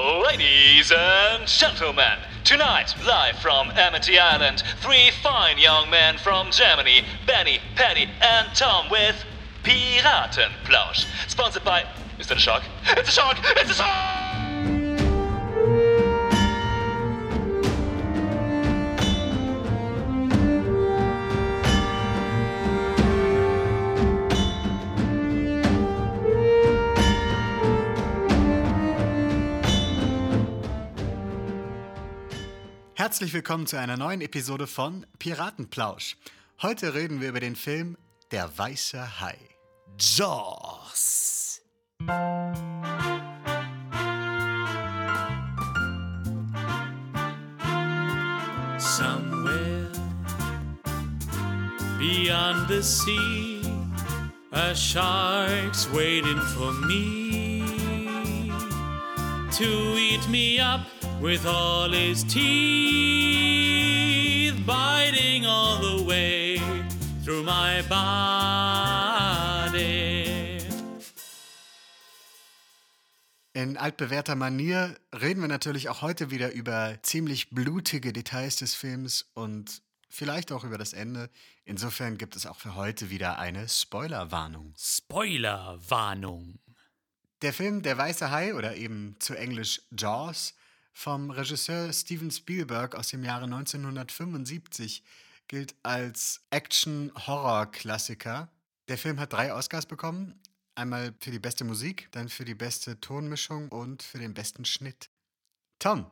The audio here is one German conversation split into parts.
Ladies and gentlemen, tonight, live from Amity Island, three fine young men from Germany, Benny, Paddy, and Tom with Piratenplausch. Sponsored by. Is that a shark? It's a shark! It's a shark! Herzlich willkommen zu einer neuen Episode von Piratenplausch. Heute reden wir über den Film Der weiße Hai. Jaws. Somewhere beyond the sea, a shark's waiting for me to eat me up with all his teeth, biting all the way through my body. In altbewährter Manier reden wir natürlich auch heute wieder über ziemlich blutige Details des Films und vielleicht auch über das Ende. Insofern gibt es auch für heute wieder eine Spoilerwarnung. Spoilerwarnung. Der Film Der weiße Hai oder eben zu Englisch Jaws vom Regisseur Steven Spielberg aus dem Jahre 1975 gilt als Action-Horror-Klassiker. Der Film hat drei Oscars bekommen. Einmal für die beste Musik, dann für die beste Tonmischung und für den besten Schnitt. Tom,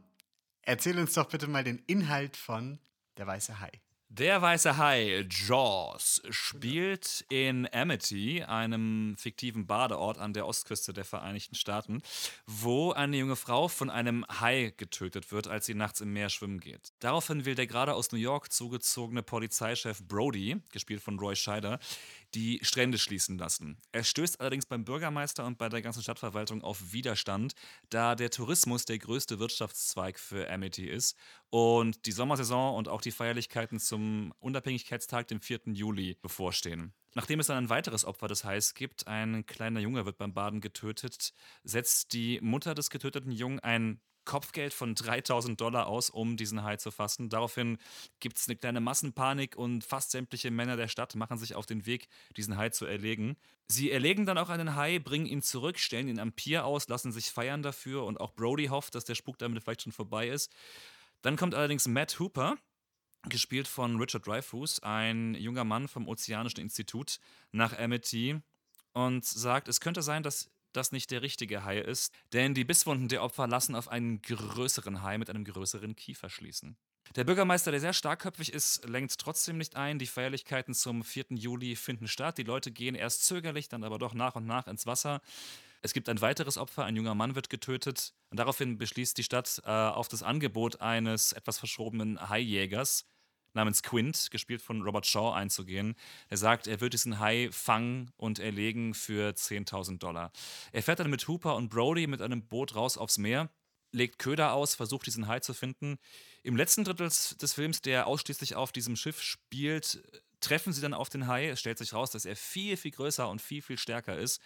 erzähl uns doch bitte mal den Inhalt von Der Weiße Hai. Der weiße Hai, Jaws, spielt in Amity, einem fiktiven Badeort an der Ostküste der Vereinigten Staaten, wo eine junge Frau von einem Hai getötet wird, als sie nachts im Meer schwimmen geht. Daraufhin will der gerade aus New York zugezogene Polizeichef Brody, gespielt von Roy Scheider, die Strände schließen lassen. Er stößt allerdings beim Bürgermeister und bei der ganzen Stadtverwaltung auf Widerstand, da der Tourismus der größte Wirtschaftszweig für Amity ist und die Sommersaison und auch die Feierlichkeiten zum Unabhängigkeitstag, dem 4. Juli, bevorstehen. Nachdem es dann ein weiteres Opfer des Hais gibt, ein kleiner Junge wird beim Baden getötet, setzt die Mutter des getöteten Jungen ein Kopfgeld von 3000 Dollar aus, um diesen Hai zu fassen. Daraufhin gibt es eine kleine Massenpanik und fast sämtliche Männer der Stadt machen sich auf den Weg, diesen Hai zu erlegen. Sie erlegen dann auch einen Hai, bringen ihn zurück, stellen ihn am Pier aus, lassen sich feiern dafür und auch Brody hofft, dass der Spuk damit vielleicht schon vorbei ist. Dann kommt allerdings Matt Hooper, gespielt von Richard Dreyfuss, ein junger Mann vom Ozeanischen Institut, nach Amity und sagt, es könnte sein, dass das nicht der richtige Hai ist, denn die Bisswunden der Opfer lassen auf einen größeren Hai mit einem größeren Kiefer schließen. Der Bürgermeister, der sehr starkköpfig ist, lenkt trotzdem nicht ein. Die Feierlichkeiten zum 4. Juli finden statt. Die Leute gehen erst zögerlich, dann aber doch nach und nach ins Wasser. Es gibt ein weiteres Opfer, ein junger Mann wird getötet. Und daraufhin beschließt die Stadt äh, auf das Angebot eines etwas verschrobenen Haijägers, namens Quint, gespielt von Robert Shaw, einzugehen. Er sagt, er wird diesen Hai fangen und erlegen für 10.000 Dollar. Er fährt dann mit Hooper und Brody mit einem Boot raus aufs Meer, legt Köder aus, versucht diesen Hai zu finden. Im letzten Drittel des Films, der ausschließlich auf diesem Schiff spielt, treffen sie dann auf den Hai. Es stellt sich raus, dass er viel, viel größer und viel, viel stärker ist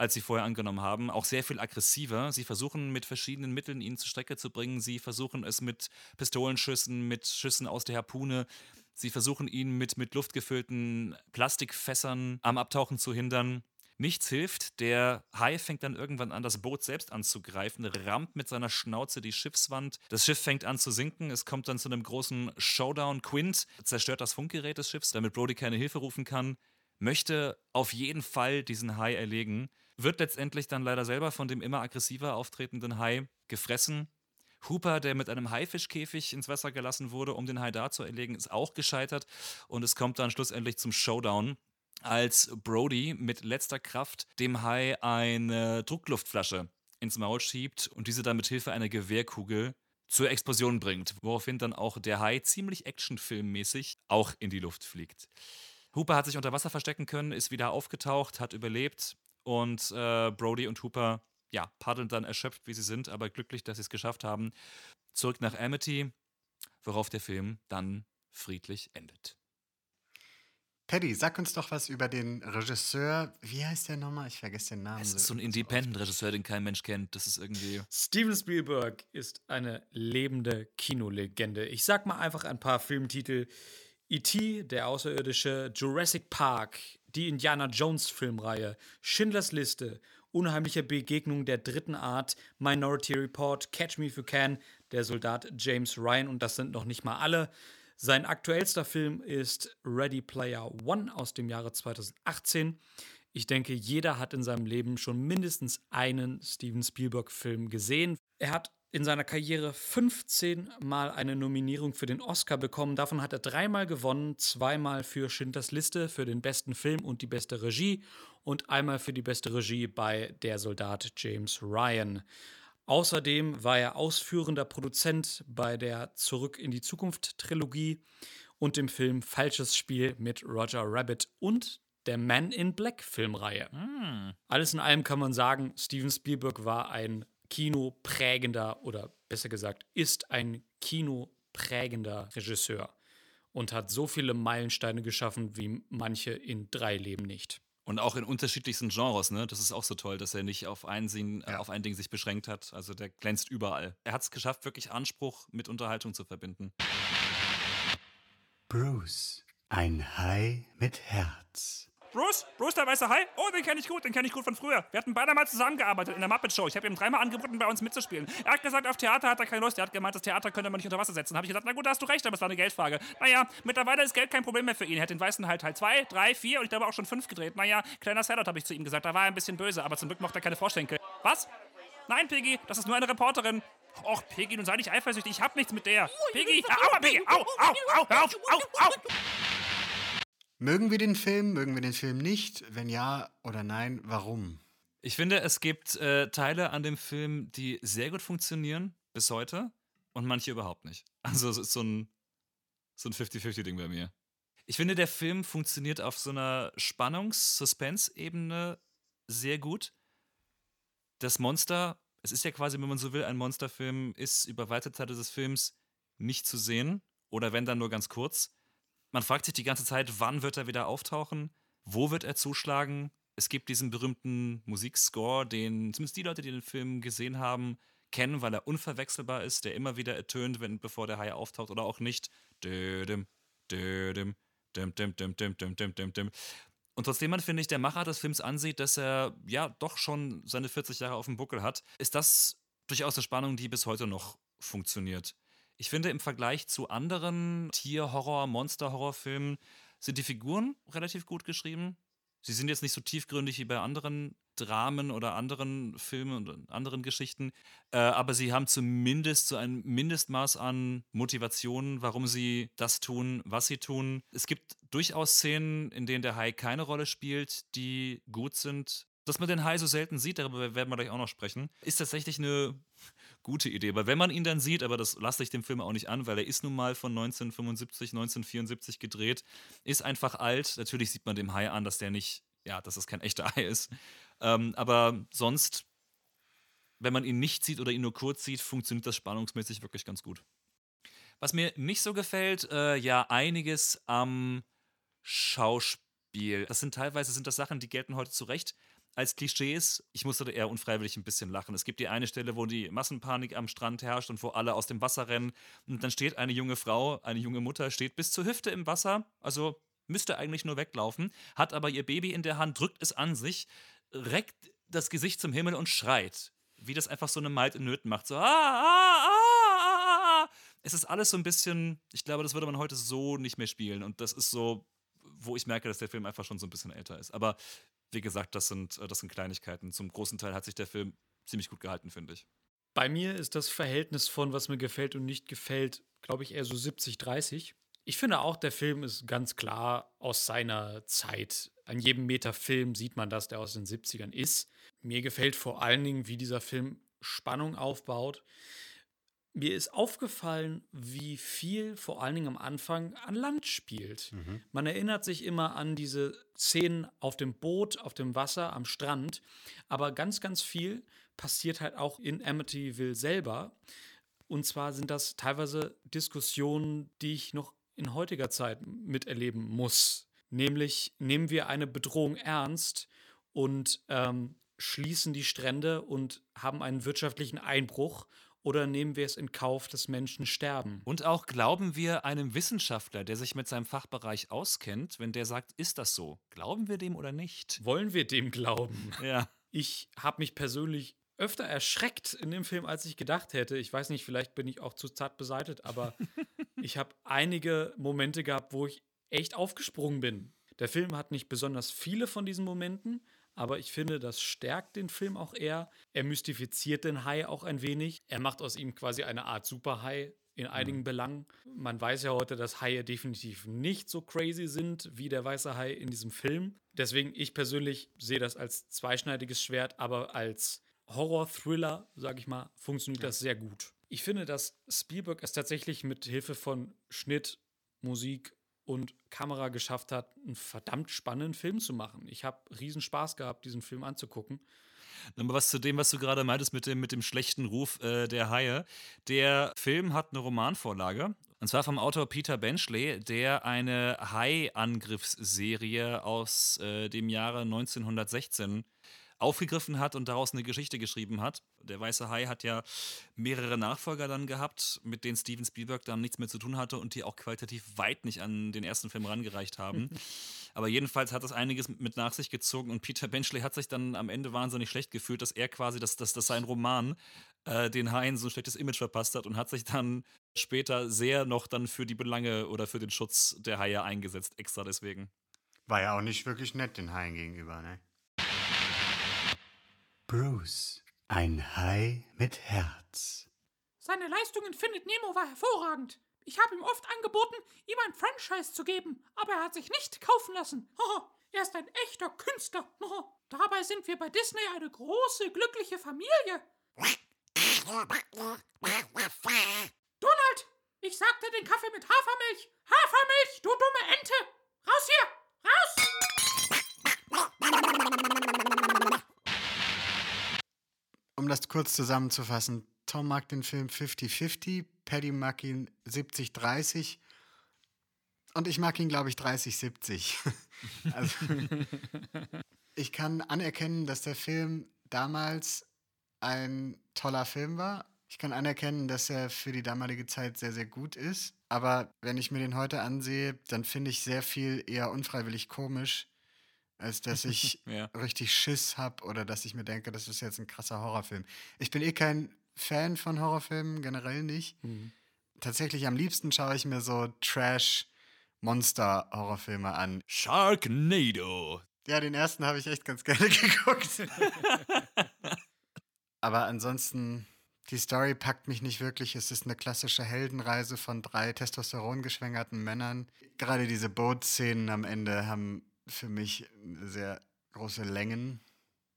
als sie vorher angenommen haben. Auch sehr viel aggressiver. Sie versuchen mit verschiedenen Mitteln ihn zur Strecke zu bringen. Sie versuchen es mit Pistolenschüssen, mit Schüssen aus der Harpune. Sie versuchen ihn mit, mit luftgefüllten Plastikfässern am Abtauchen zu hindern. Nichts hilft. Der Hai fängt dann irgendwann an, das Boot selbst anzugreifen, rammt mit seiner Schnauze die Schiffswand. Das Schiff fängt an zu sinken. Es kommt dann zu einem großen Showdown. Quint zerstört das Funkgerät des Schiffs, damit Brody keine Hilfe rufen kann. Möchte auf jeden Fall diesen Hai erlegen wird letztendlich dann leider selber von dem immer aggressiver auftretenden Hai gefressen. Hooper, der mit einem Haifischkäfig ins Wasser gelassen wurde, um den Hai da zu erlegen, ist auch gescheitert. Und es kommt dann schlussendlich zum Showdown, als Brody mit letzter Kraft dem Hai eine Druckluftflasche ins Maul schiebt und diese dann mit Hilfe einer Gewehrkugel zur Explosion bringt, woraufhin dann auch der Hai ziemlich actionfilmmäßig auch in die Luft fliegt. Hooper hat sich unter Wasser verstecken können, ist wieder aufgetaucht, hat überlebt und äh, Brody und Hooper, ja, paddeln dann erschöpft, wie sie sind, aber glücklich, dass sie es geschafft haben, zurück nach Amity, worauf der Film dann friedlich endet. Paddy, sag uns doch was über den Regisseur. Wie heißt der nochmal? Ich vergesse den Namen. Es ist so ein Independent-Regisseur, den kein Mensch kennt. Das ist irgendwie. Steven Spielberg ist eine lebende Kinolegende. Ich sag mal einfach ein paar Filmtitel. E.T., der Außerirdische, Jurassic Park, die Indiana Jones Filmreihe, Schindlers Liste, Unheimliche Begegnung der dritten Art, Minority Report, Catch Me If You Can, der Soldat James Ryan und das sind noch nicht mal alle. Sein aktuellster Film ist Ready Player One aus dem Jahre 2018. Ich denke, jeder hat in seinem Leben schon mindestens einen Steven Spielberg-Film gesehen. Er hat in seiner Karriere 15 Mal eine Nominierung für den Oscar bekommen. Davon hat er dreimal gewonnen, zweimal für Schindlers Liste für den besten Film und die beste Regie und einmal für die beste Regie bei Der Soldat James Ryan. Außerdem war er ausführender Produzent bei der Zurück in die Zukunft Trilogie und dem Film Falsches Spiel mit Roger Rabbit und der Man in Black Filmreihe. Hm. Alles in allem kann man sagen, Steven Spielberg war ein kinoprägender oder besser gesagt ist ein kinoprägender Regisseur und hat so viele Meilensteine geschaffen wie manche in drei Leben nicht. Und auch in unterschiedlichsten Genres, ne? Das ist auch so toll, dass er nicht auf ein, Sinn, äh, Ja. auf ein Ding sich beschränkt hat. Also der glänzt überall. Er hat es geschafft, wirklich Anspruch mit Unterhaltung zu verbinden. Bruce, ein Hai mit Herz. Bruce? Bruce, der weiße Hai? Oh, den kenne ich gut, den kenne ich gut von früher. Wir hatten beide mal zusammengearbeitet in der Muppet Show. Ich habe ihm dreimal angeboten, bei uns mitzuspielen. Er hat gesagt, auf Theater hat er keine Lust. Er hat gemeint, das Theater könnte man nicht unter Wasser setzen. Habe ich gesagt, na gut, da hast du recht, aber es war eine Geldfrage. Naja, mittlerweile ist Geld kein Problem mehr für ihn. Er hat den weißen Hai Teil 2, 3, 4 und ich glaube auch schon 5 gedreht. Naja, kleiner Salad habe ich zu ihm gesagt. Da war er ein bisschen böse, aber zum Glück mochte er keine Vorschenkel. Was? Nein, Piggy, das ist nur eine Reporterin. Och, Piggy, nun sei nicht eifersüchtig. Ich hab nichts mit der. Piggy, aua, Piggy, au, au, au, auf, au, au. Mögen wir den Film? Mögen wir den Film nicht? Wenn ja oder nein, warum? Ich finde, es gibt äh, Teile an dem Film, die sehr gut funktionieren bis heute und manche überhaupt nicht. Also es ist so ein, so ein 50-50-Ding bei mir. Ich finde, der Film funktioniert auf so einer Spannungs-Suspense-Ebene sehr gut. Das Monster, es ist ja quasi, wenn man so will, ein Monsterfilm, ist über weite Teile des Films nicht zu sehen oder wenn dann nur ganz kurz man fragt sich die ganze Zeit, wann wird er wieder auftauchen? Wo wird er zuschlagen? Es gibt diesen berühmten Musikscore, den zumindest die Leute, die den Film gesehen haben, kennen, weil er unverwechselbar ist, der immer wieder ertönt, wenn, bevor der Hai auftaucht oder auch nicht. Und trotzdem man, finde ich, der Macher des Films ansieht, dass er ja doch schon seine 40 Jahre auf dem Buckel hat, ist das durchaus eine Spannung, die bis heute noch funktioniert. Ich finde, im Vergleich zu anderen Tier-Horror-, Monster-Horror-Filmen sind die Figuren relativ gut geschrieben. Sie sind jetzt nicht so tiefgründig wie bei anderen Dramen oder anderen Filmen und anderen Geschichten, äh, aber sie haben zumindest so ein Mindestmaß an Motivation, warum sie das tun, was sie tun. Es gibt durchaus Szenen, in denen der Hai keine Rolle spielt, die gut sind. Dass man den Hai so selten sieht, darüber werden wir gleich auch noch sprechen, ist tatsächlich eine gute Idee. Weil wenn man ihn dann sieht, aber das lasse ich dem Film auch nicht an, weil er ist nun mal von 1975, 1974 gedreht, ist einfach alt. Natürlich sieht man dem Hai an, dass der nicht, ja, dass das kein echter Hai ist. Ähm, aber sonst, wenn man ihn nicht sieht oder ihn nur kurz sieht, funktioniert das spannungsmäßig wirklich ganz gut. Was mir nicht so gefällt, äh, ja, einiges am Schauspiel. Das sind teilweise sind das Sachen, die gelten heute zu Recht als Klischees. Ich musste da eher unfreiwillig ein bisschen lachen. Es gibt die eine Stelle, wo die Massenpanik am Strand herrscht und wo alle aus dem Wasser rennen. Und dann steht eine junge Frau, eine junge Mutter, steht bis zur Hüfte im Wasser. Also müsste eigentlich nur weglaufen, hat aber ihr Baby in der Hand, drückt es an sich, reckt das Gesicht zum Himmel und schreit. Wie das einfach so eine Maid in Nöten macht. So, ah, ah, ah, ah, ah. Es ist alles so ein bisschen, ich glaube, das würde man heute so nicht mehr spielen. Und das ist so, wo ich merke, dass der Film einfach schon so ein bisschen älter ist. Aber wie gesagt, das sind, äh, das sind Kleinigkeiten. Zum großen Teil hat sich der Film ziemlich gut gehalten, finde ich. Bei mir ist das Verhältnis von was mir gefällt und nicht gefällt, glaube ich, eher so 70-30. Ich finde auch, der Film ist ganz klar aus seiner Zeit. An jedem Meter Film sieht man das, der aus den 70ern ist. Mir gefällt vor allen Dingen, wie dieser Film Spannung aufbaut. Mir ist aufgefallen, wie viel vor allen Dingen am Anfang an Land spielt. Man erinnert sich immer an diese Szenen auf dem Boot, auf dem Wasser, am Strand. Aber ganz, ganz viel passiert halt auch in Amityville selber. Und zwar sind das teilweise Diskussionen, die ich noch in heutiger Zeit miterleben muss. Nämlich nehmen wir eine Bedrohung ernst und ähm, schließen die Strände und haben einen wirtschaftlichen Einbruch oder nehmen wir es in Kauf, dass Menschen sterben? Und auch glauben wir einem Wissenschaftler, der sich mit seinem Fachbereich auskennt, wenn der sagt, ist das so? Glauben wir dem oder nicht? Wollen wir dem glauben? Ja. Ich habe mich persönlich öfter erschreckt in dem Film, als ich gedacht hätte. Ich weiß nicht, vielleicht bin ich auch zu zart beseitet, aber ich habe einige Momente gehabt, wo ich echt aufgesprungen bin. Der Film hat nicht besonders viele von diesen Momenten, aber ich finde, das stärkt den Film auch eher. Er mystifiziert den Hai auch ein wenig. Er macht aus ihm quasi eine Art Superhai in einigen Belangen. Man weiß ja heute, dass Haie definitiv nicht so crazy sind wie der weiße Hai in diesem Film. Deswegen, ich persönlich sehe das als zweischneidiges Schwert, aber als Horror-Thriller, sag ich mal, funktioniert das sehr gut. Ich finde, dass Spielberg es tatsächlich mit Hilfe von Schnitt, Musik und Kamera geschafft hat, einen verdammt spannenden Film zu machen. Ich habe riesen Spaß gehabt, diesen Film anzugucken. Nochmal was zu dem, was du gerade meintest mit dem, mit dem schlechten Ruf äh, der Haie. Der Film hat eine Romanvorlage. Und zwar vom Autor Peter Benchley, der eine Hai-Angriffsserie aus äh, dem Jahre 1916 aufgegriffen hat und daraus eine Geschichte geschrieben hat. Der Weiße Hai hat ja mehrere Nachfolger dann gehabt, mit denen Steven Spielberg dann nichts mehr zu tun hatte und die auch qualitativ weit nicht an den ersten Film rangereicht haben. Aber jedenfalls hat das einiges mit nach sich gezogen und Peter Benchley hat sich dann am Ende wahnsinnig schlecht gefühlt, dass er quasi, dass, dass, dass sein Roman äh, den Haien so ein schlechtes Image verpasst hat und hat sich dann später sehr noch dann für die Belange oder für den Schutz der Haie eingesetzt, extra deswegen. War ja auch nicht wirklich nett den Haien gegenüber, ne? Bruce, ein Hai mit Herz. Seine Leistung in Findet Nemo war hervorragend. Ich habe ihm oft angeboten, ihm ein Franchise zu geben, aber er hat sich nicht kaufen lassen. Er ist ein echter Künstler. Dabei sind wir bei Disney eine große, glückliche Familie. Donald, ich sagte den Kaffee mit Hafermilch. Hafermilch, du dumme Ente. Raus hier, raus! Um das kurz zusammenzufassen, Tom mag den Film 50-50, Paddy mag ihn 70-30 und ich mag ihn, glaube ich, 30-70. also, ich kann anerkennen, dass der Film damals ein toller Film war. Ich kann anerkennen, dass er für die damalige Zeit sehr, sehr gut ist. Aber wenn ich mir den heute ansehe, dann finde ich sehr viel eher unfreiwillig komisch, als dass ich Ja. richtig Schiss habe oder dass ich mir denke, das ist jetzt ein krasser Horrorfilm. Ich bin eh kein Fan von Horrorfilmen, generell nicht. Tatsächlich am liebsten schaue ich mir so Trash-Monster-Horrorfilme an. Sharknado. Ja, den ersten habe ich echt ganz gerne geguckt. Aber ansonsten, die Story packt mich nicht wirklich. Es ist eine klassische Heldenreise von drei testosterongeschwängerten Männern. Gerade diese Bootszenen am Ende haben für mich sehr große Längen.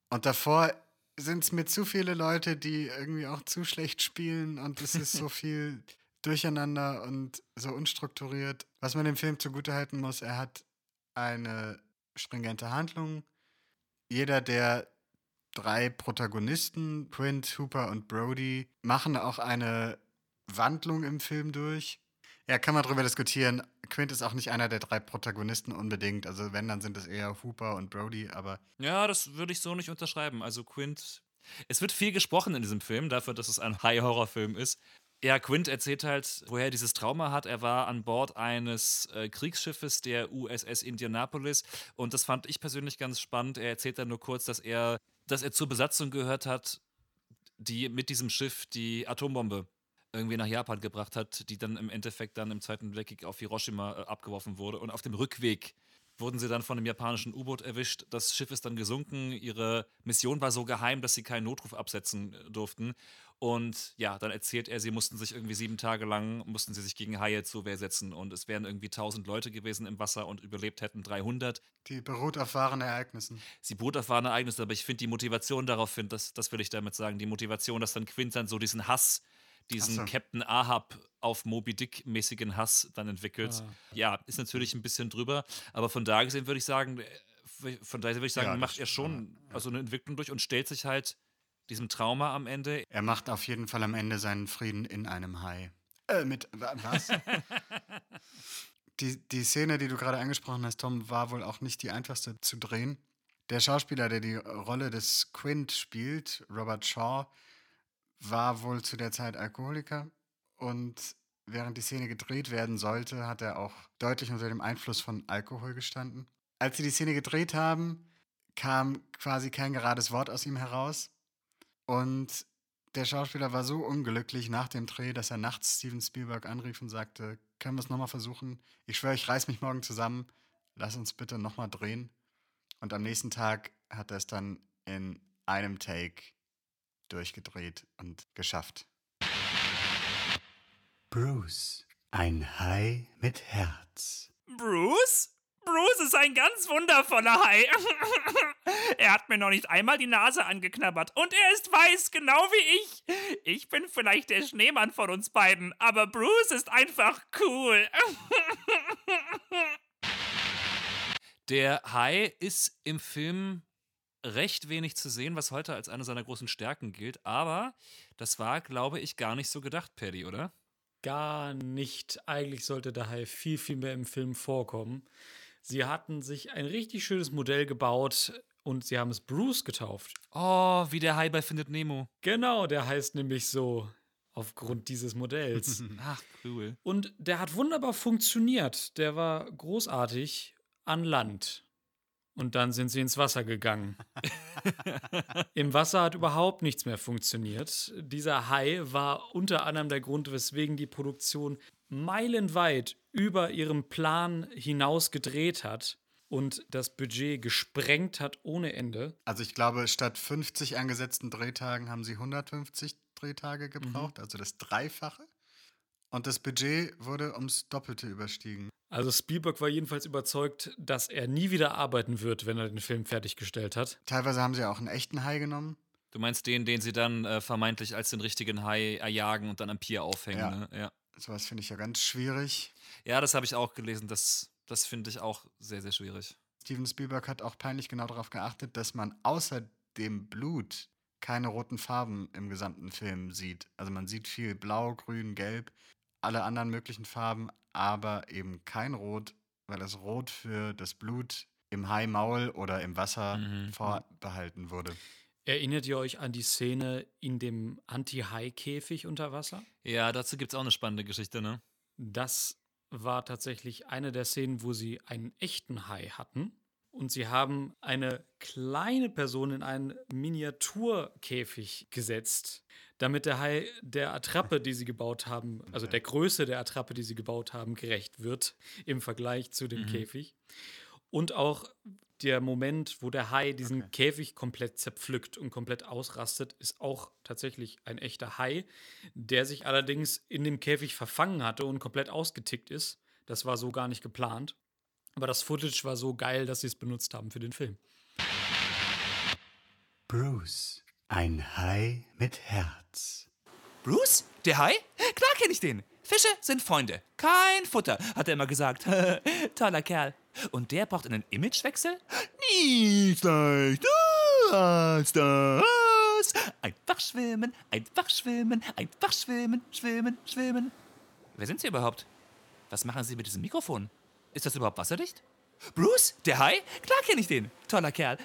Und davor sind es mir zu viele Leute, die irgendwie auch zu schlecht spielen und es ist so viel durcheinander und so unstrukturiert. Was man dem Film zugutehalten muss, er hat eine stringente Handlung. Jeder der drei Protagonisten, Quint, Hooper und Brody, machen auch eine Wandlung im Film durch. Ja, kann man drüber diskutieren. Quint ist auch nicht einer der drei Protagonisten unbedingt. Also wenn, dann sind es eher Hooper und Brody, aber Ja, das würde ich so nicht unterschreiben. Also Quint. Es wird viel gesprochen in diesem Film, dafür, dass es ein High-Horror-Film ist. Ja, Quint erzählt halt, woher er dieses Trauma hat. Er war an Bord eines äh, Kriegsschiffes der USS Indianapolis und das fand ich persönlich ganz spannend. Er erzählt dann nur kurz, dass er, dass er zur Besatzung gehört hat, die mit diesem Schiff die Atombombe irgendwie nach Japan gebracht hat, die dann im Endeffekt dann im Zweiten Weltkrieg auf Hiroshima äh, abgeworfen wurde. Und auf dem Rückweg wurden sie dann von einem japanischen U-Boot erwischt. Das Schiff ist dann gesunken. Ihre Mission war so geheim, dass sie keinen Notruf absetzen äh, durften. Und ja, dann erzählt er, sie mussten sich irgendwie sieben Tage lang, mussten sie sich gegen Haie zur Wehr setzen. Und es wären irgendwie 1000 Leute gewesen im Wasser und überlebt hätten 300. die beruht auf wahren Ereignissen. Sie beruht auf wahren Ereignissen, aber ich finde die Motivation darauf, find, das, das will ich damit sagen, die Motivation, dass dann Quint dann so diesen Hass, diesen so. Captain Ahab auf Moby Dick-mäßigen Hass dann entwickelt. Ja, ist natürlich ein bisschen drüber, aber von da gesehen würde ich sagen, äh, von daher würde ich sagen, Ja, macht er schon also eine Entwicklung durch und stellt sich halt diesem Trauma am Ende. Er macht auf jeden Fall am Ende seinen Frieden in einem Hai. Äh, mit wa- was? Die, die Szene, die du gerade angesprochen hast, Tom, war wohl auch nicht die einfachste zu drehen. Der Schauspieler, der die Rolle des Quint spielt, Robert Shaw, war wohl zu der Zeit Alkoholiker und während die Szene gedreht werden sollte, hat er auch deutlich unter dem Einfluss von Alkohol gestanden. Als sie die Szene gedreht haben, kam quasi kein gerades Wort aus ihm heraus und der Schauspieler war so unglücklich nach dem Dreh, dass er nachts Steven Spielberg anrief und sagte, können wir es nochmal versuchen? Ich schwöre, ich reiß mich morgen zusammen. Lass uns bitte nochmal drehen. Und am nächsten Tag hat er es dann in einem Take durchgedreht und geschafft. Bruce, ein Hai mit Herz. Bruce? Bruce ist ein ganz wundervoller Hai. er hat mir noch nicht einmal die Nase angeknabbert und er ist weiß, genau wie ich. Ich bin vielleicht der Schneemann von uns beiden, aber Bruce ist einfach cool. Der Hai ist im Film recht wenig zu sehen, was heute als eine seiner großen Stärken gilt, aber das war, glaube ich, gar nicht so gedacht, Paddy, oder? Gar nicht. Eigentlich sollte der Hai viel, viel mehr im Film vorkommen. Sie hatten sich ein richtig schönes Modell gebaut und sie haben es Bruce getauft. Oh, wie der Hai bei Findet Nemo. Genau, der heißt nämlich so aufgrund dieses Modells. Ach, cool. und der hat wunderbar funktioniert. Der war großartig an Land. Und dann sind sie ins Wasser gegangen. Im Wasser hat überhaupt nichts mehr funktioniert. Dieser Hai war unter anderem der Grund, weswegen die Produktion meilenweit über ihrem Plan hinaus gedreht hat und das Budget gesprengt hat ohne Ende. Also ich glaube, statt 50 angesetzten Drehtagen haben sie 150 Drehtage gebraucht, also das Dreifache. Und das Budget wurde ums Doppelte überstiegen. Also Spielberg war jedenfalls überzeugt, dass er nie wieder arbeiten wird, wenn er den Film fertiggestellt hat. Teilweise haben sie auch einen echten Hai genommen. Du meinst den, den sie dann äh, vermeintlich als den richtigen Hai erjagen und dann am Pier aufhängen, Ja. ne? Ja. Sowas finde ich ja ganz schwierig. Ja, das habe ich auch gelesen. Das, das finde ich auch sehr, sehr schwierig. Steven Spielberg hat auch peinlich genau darauf geachtet, dass man außer dem Blut keine roten Farben im gesamten Film sieht. Also man sieht viel Blau, Grün, Gelb, alle anderen möglichen Farben, aber eben kein Rot, weil das Rot für das Blut im Haimaul oder im Wasser vorbehalten wurde. Erinnert ihr euch an die Szene in dem Anti-Hai-Käfig unter Wasser? Ja, dazu gibt es auch eine spannende Geschichte, ne? Das war tatsächlich eine der Szenen, wo sie einen echten Hai hatten. Und sie haben eine kleine Person in einen Miniaturkäfig gesetzt, damit der Hai der Attrappe, die sie gebaut haben, also der Größe der Attrappe, die sie gebaut haben, gerecht wird im Vergleich zu dem Käfig. Und auch der Moment, wo der Hai diesen Käfig komplett zerpflückt und komplett ausrastet, ist auch tatsächlich ein echter Hai, der sich allerdings in dem Käfig verfangen hatte und komplett ausgetickt ist. Das war so gar nicht geplant. Aber das Footage war so geil, dass sie es benutzt haben für den Film. Bruce, ein Hai mit Herz. Bruce? Der Hai? Klar kenne ich den. Fische sind Freunde. Kein Futter, hat er immer gesagt. Toller Kerl. Und der braucht einen Imagewechsel? Nicht leicht als das. Einfach schwimmen, einfach schwimmen, einfach schwimmen, schwimmen, schwimmen. Wer sind Sie überhaupt? Was machen Sie mit diesem Mikrofon? Ist das überhaupt wasserdicht? Bruce? Der Hai? Klar kenne ich den. Toller Kerl.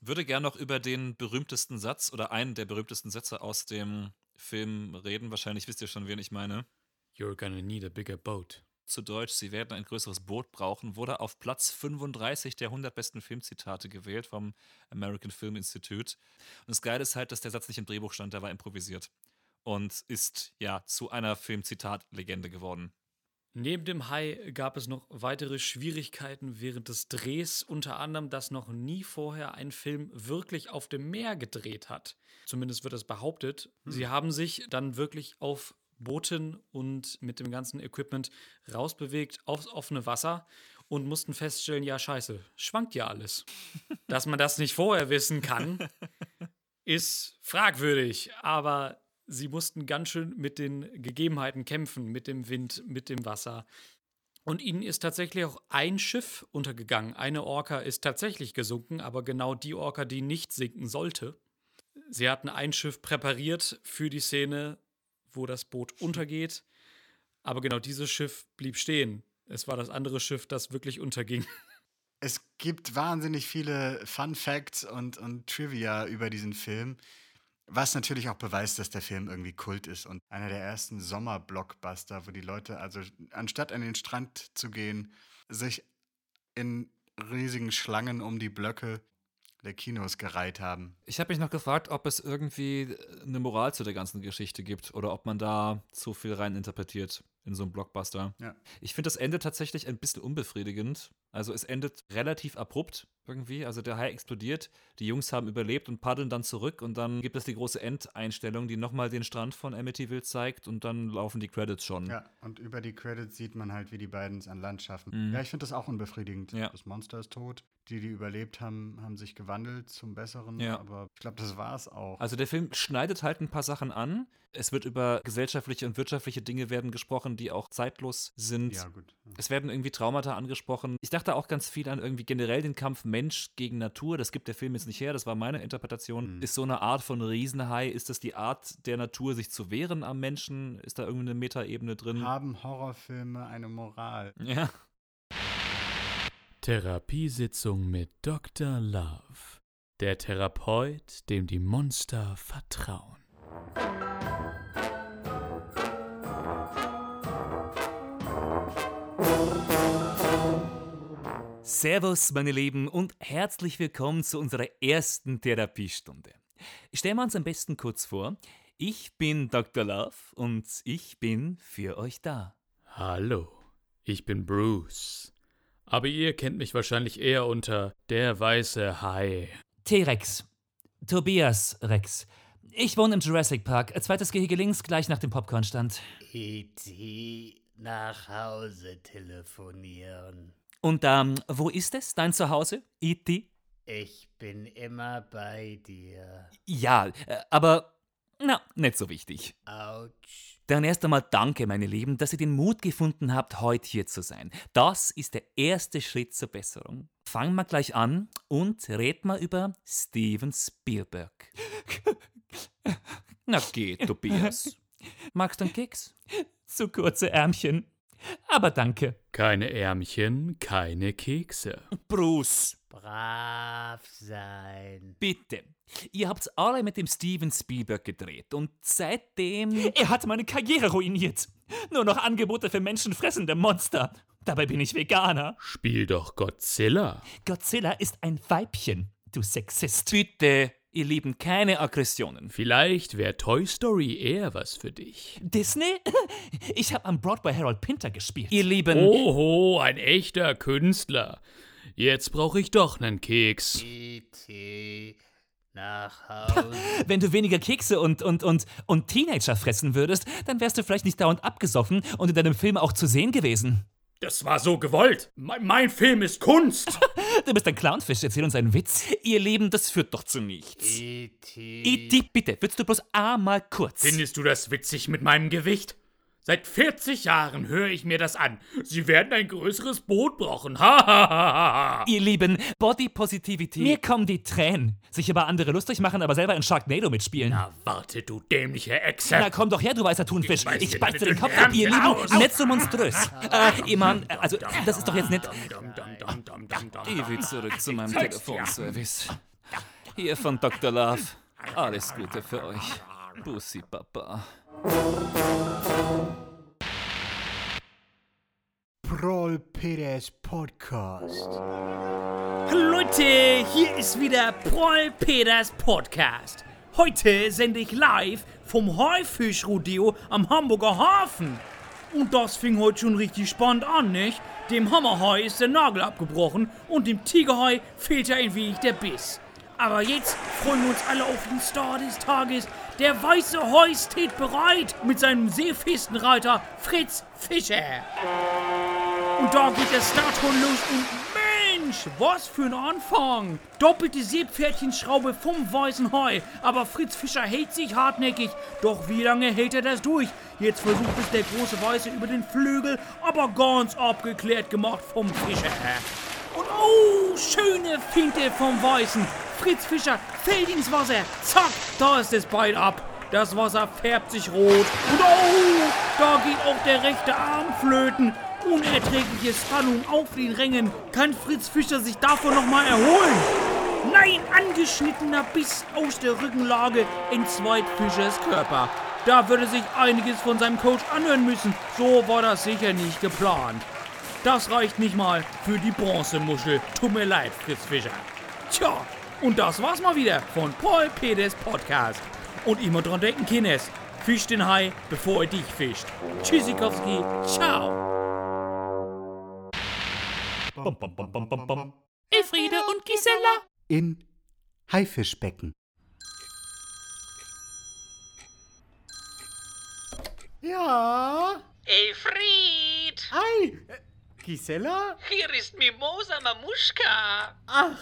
Würde gern noch über den berühmtesten Satz oder einen der berühmtesten Sätze aus dem Film reden. Wahrscheinlich wisst ihr schon, wen ich meine. You're gonna need a bigger boat. Zu Deutsch, Sie werden ein größeres Boot brauchen, wurde auf Platz 35 der 100 besten Filmzitate gewählt vom American Film Institute. Und das Geile ist halt, dass der Satz nicht im Drehbuch stand, der war improvisiert. Und ist ja zu einer Filmzitat-Legende geworden. Neben dem Hai gab es noch weitere Schwierigkeiten während des Drehs, unter anderem, dass noch nie vorher ein Film wirklich auf dem Meer gedreht hat. Zumindest wird das behauptet. Sie haben sich dann wirklich auf Booten und mit dem ganzen Equipment rausbewegt aufs offene Wasser und mussten feststellen, ja scheiße, schwankt ja alles. Dass man das nicht vorher wissen kann, ist fragwürdig, aber sie mussten ganz schön mit den Gegebenheiten kämpfen, mit dem Wind, mit dem Wasser. Und ihnen ist tatsächlich auch ein Schiff untergegangen. Eine Orca ist tatsächlich gesunken, aber genau die Orca, die nicht sinken sollte. Sie hatten ein Schiff präpariert für die Szene, wo das Boot untergeht. Aber genau dieses Schiff blieb stehen. Es war das andere Schiff, das wirklich unterging. Es gibt wahnsinnig viele Fun Facts und, und Trivia über diesen Film, was natürlich auch beweist, dass der Film irgendwie Kult ist und einer der ersten Sommerblockbuster, wo die Leute also anstatt an den Strand zu gehen, sich in riesigen Schlangen um die Blöcke der Kinos gereiht haben. Ich habe mich noch gefragt, ob es irgendwie eine Moral zu der ganzen Geschichte gibt oder ob man da zu viel rein interpretiert in so einem Blockbuster. Ja. Ich finde das Ende tatsächlich ein bisschen unbefriedigend. Also es endet relativ abrupt irgendwie. Also der Hai explodiert, die Jungs haben überlebt und paddeln dann zurück und dann gibt es die große Endeinstellung, die nochmal den Strand von Amityville zeigt und dann laufen die Credits schon. Ja, und über die Credits sieht man halt, wie die beiden es an Land schaffen. Ja, ich finde das auch unbefriedigend. Ja. Das Monster ist tot. Die, die überlebt haben, haben sich gewandelt zum Besseren. Ja. Aber ich glaube, das war es auch. Also der Film schneidet halt ein paar Sachen an. Es wird über gesellschaftliche und wirtschaftliche Dinge werden gesprochen, die auch zeitlos sind. ja, gut. Es werden irgendwie Traumata angesprochen. Ich dachte auch ganz viel an irgendwie generell den Kampf Mensch gegen Natur. Das gibt der Film jetzt nicht her, das war meine Interpretation. Ist so eine Art von Riesenhai, ist das die Art der Natur, sich zu wehren am Menschen? Ist da irgendwie eine Metaebene drin? Haben Horrorfilme eine Moral? Ja. Therapiesitzung mit Dr. Love. Der Therapeut, dem die Monster vertrauen. Servus, meine Lieben, und herzlich willkommen zu unserer ersten Therapiestunde. Stellen wir uns am besten kurz vor. Ich bin Dr. Love und ich bin für euch da. Hallo, ich bin Bruce. Aber ihr kennt mich wahrscheinlich eher unter der weiße Hai. T-Rex. Tobias Rex. Ich wohne im Jurassic Park. Zweites Gehege links, gleich nach dem Popcornstand. E.T. nach Hause telefonieren. Und ähm, wo ist es, dein Zuhause? E.T.? Ich bin immer bei dir. Ja, äh, aber na, nicht so wichtig. Autsch. Dann erst einmal danke, meine Lieben, dass ihr den Mut gefunden habt, heute hier zu sein. Das ist der erste Schritt zur Besserung. Fangen wir gleich an und reden wir über Steven Spielberg. Na geht, Tobias. Magst du einen Keks? Zu kurze Ärmchen. Aber danke. Keine Ärmchen, keine Kekse. Bruce, Brav sein. bitte. Ihr habt's alle mit dem Steven Spielberg gedreht und seitdem. Er hat meine Karriere ruiniert. Nur noch Angebote für menschenfressende Monster. Dabei bin ich Veganer. Spiel doch Godzilla. Godzilla ist ein Weibchen, du Sexist. Bitte, ihr Lieben, keine Aggressionen. Vielleicht wäre Toy Story eher was für dich. Disney? Ich habe am Broadway Harold Pinter gespielt. Ihr Lieben. Oho, ein echter Künstler. Jetzt brauche ich doch nen Keks. E.T. nach Hause. Wenn du weniger Kekse und, und, und, und Teenager fressen würdest, dann wärst du vielleicht nicht dauernd abgesoffen und in deinem Film auch zu sehen gewesen. Das war so gewollt. Mein, mein Film ist Kunst. Du bist ein Clownfisch, erzähl uns einen Witz. Ihr Leben, das führt doch zu nichts. E.T. Iti, bitte, würdest du bloß einmal kurz. Findest du das witzig mit meinem Gewicht? Seit 40 Jahren höre ich mir das an. Sie werden ein größeres Boot brauchen. Ha ha ha ha. Ihr Lieben, Body Positivity. Mir kommen die Tränen. Sich über andere lustig machen, aber selber in Sharknado mitspielen. Na warte, du dämliche Echse. Na komm doch her, du weißer Thunfisch. beiß Ich beiß dir den Kopf ab, ihr Lieben. aus. Nicht so monströs. äh, ihr Mann, also, das ist doch jetzt nicht... Ich will zurück zu meinem Telefonservice. Hier von Dr. Love. Alles Gute für euch. Bussi, Papa. Prol Peters Podcast. Hallo Leute, hier ist wieder Proll Peters Podcast. Heute sende ich live vom Haifischrodeo am Hamburger Hafen. Und das fing heute schon richtig spannend an, nicht? Dem Hammerhai ist der Nagel abgebrochen und dem Tigerhai fehlt ja ein wenig der Biss. Aber jetzt freuen wir uns alle auf den Star des Tages. Der weiße Hai steht bereit mit seinem Seefestenreiter Fritz Fischer. Und da geht der Startton los und Mensch, was für ein Anfang! Doppelte Seepferdchenschraube vom weißen Hai, aber Fritz Fischer hält sich hartnäckig. Doch wie lange hält er das durch? Jetzt versucht es der große Weiße über den Flügel, aber ganz abgeklärt gemacht vom Fischer. Und oh, schöne Finte vom Weißen. Fritz Fischer fällt ins Wasser. Zack, da ist das Bein ab. Das Wasser färbt sich rot. Und oh, da geht auch der rechte Arm flöten. Unerträgliche Spannung auf den Rängen. Kann Fritz Fischer sich davon nochmal erholen? Nein, angeschnittener Biss aus der Rückenlage in Zweit Fischers Körper. Da würde sich einiges von seinem Coach anhören müssen. So war das sicher nicht geplant. Das reicht nicht mal für die Bronzemuschel. Tut mir leid, Fritz Fischer. Tja, und das war's mal wieder von Paul Peters Podcast. Und immer dran denken, Kines. Fisch den Hai, bevor er dich fischt. Tschüssikowski, ciao. Elfriede und Gisela. In Haifischbecken. Ja. Elfried, Hi. Äh, Gisela? hier ist Mimosa Mamuschka. Ach,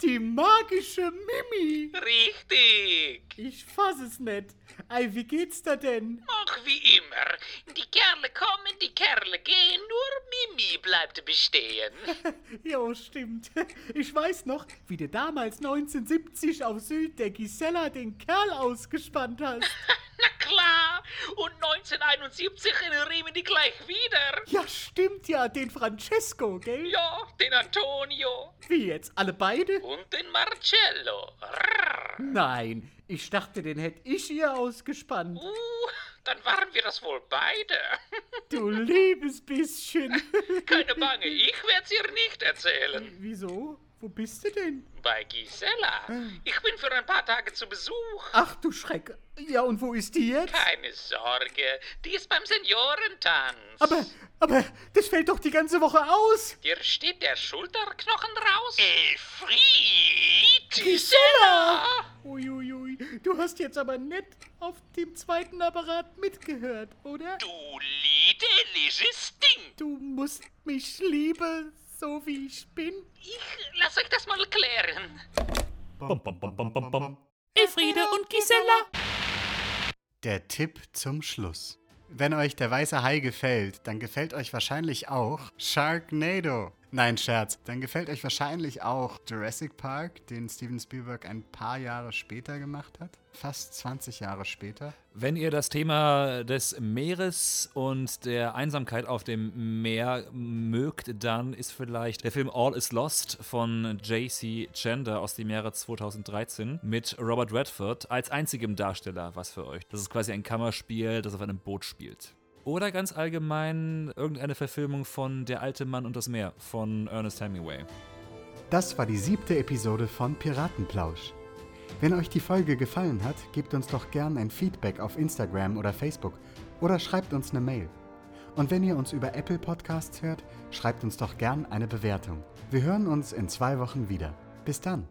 die magische Mimi. Richtig. Ich fass es nicht. Ei, wie geht's da denn? Ach, wie immer. Die Kerle kommen, die Kerle gehen, nur Mimi bleibt bestehen. Jo, stimmt. Ich weiß noch, wie du damals 1970 auf Süd der Gisela den Kerl ausgespannt hast. Na klar. Und 1971 in Rimini gleich wieder. Ja, stimmt ja, den Francesco, gell? Ja, den Antonio Wie jetzt, alle beide? und den Marcello. Rrr. Nein, ich dachte, den hätte ich hier ausgespannt. Uh, dann waren wir das wohl beide. Du liebes bisschen. Keine Bange, ich werd's ihr nicht erzählen. Wieso? Wo bist du denn? Bei Gisela. Ich bin für ein paar Tage zu Besuch. Ach du Schreck. Ja, und wo ist die jetzt? Keine Sorge, die ist beim Seniorentanz. Aber, aber, das fällt doch die ganze Woche aus. Dir steht der Schulterknochen raus? Elfried! Gisela! Uiuiui, du hast jetzt aber nicht auf dem zweiten Apparat mitgehört, oder? Du liederliches Ding! Du musst mich lieben, so wie ich bin. Ich lass euch das mal klären. Elfriede und Gisela. Der Tipp zum Schluss. Wenn euch der weiße Hai gefällt, dann gefällt euch wahrscheinlich auch Sharknado. Nein, Scherz. Dann gefällt euch wahrscheinlich auch Jurassic Park, den Steven Spielberg ein paar Jahre später gemacht hat. Fast 20 Jahre später. Wenn ihr das Thema des Meeres und der Einsamkeit auf dem Meer mögt, dann ist vielleicht der Film All is Lost von J.C. Chandler aus dem Jahre 2013 mit Robert Redford als einzigem Darsteller was für euch. Das ist quasi ein Kammerspiel, das auf einem Boot spielt. Oder ganz allgemein irgendeine Verfilmung von Der alte Mann und das Meer von Ernest Hemingway. Das war die siebte Episode von Piratenplausch. Wenn euch die Folge gefallen hat, gebt uns doch gern ein Feedback auf Instagram oder Facebook oder schreibt uns eine Mail. Und wenn ihr uns über Apple Podcasts hört, schreibt uns doch gern eine Bewertung. Wir hören uns in zwei Wochen wieder. Bis dann.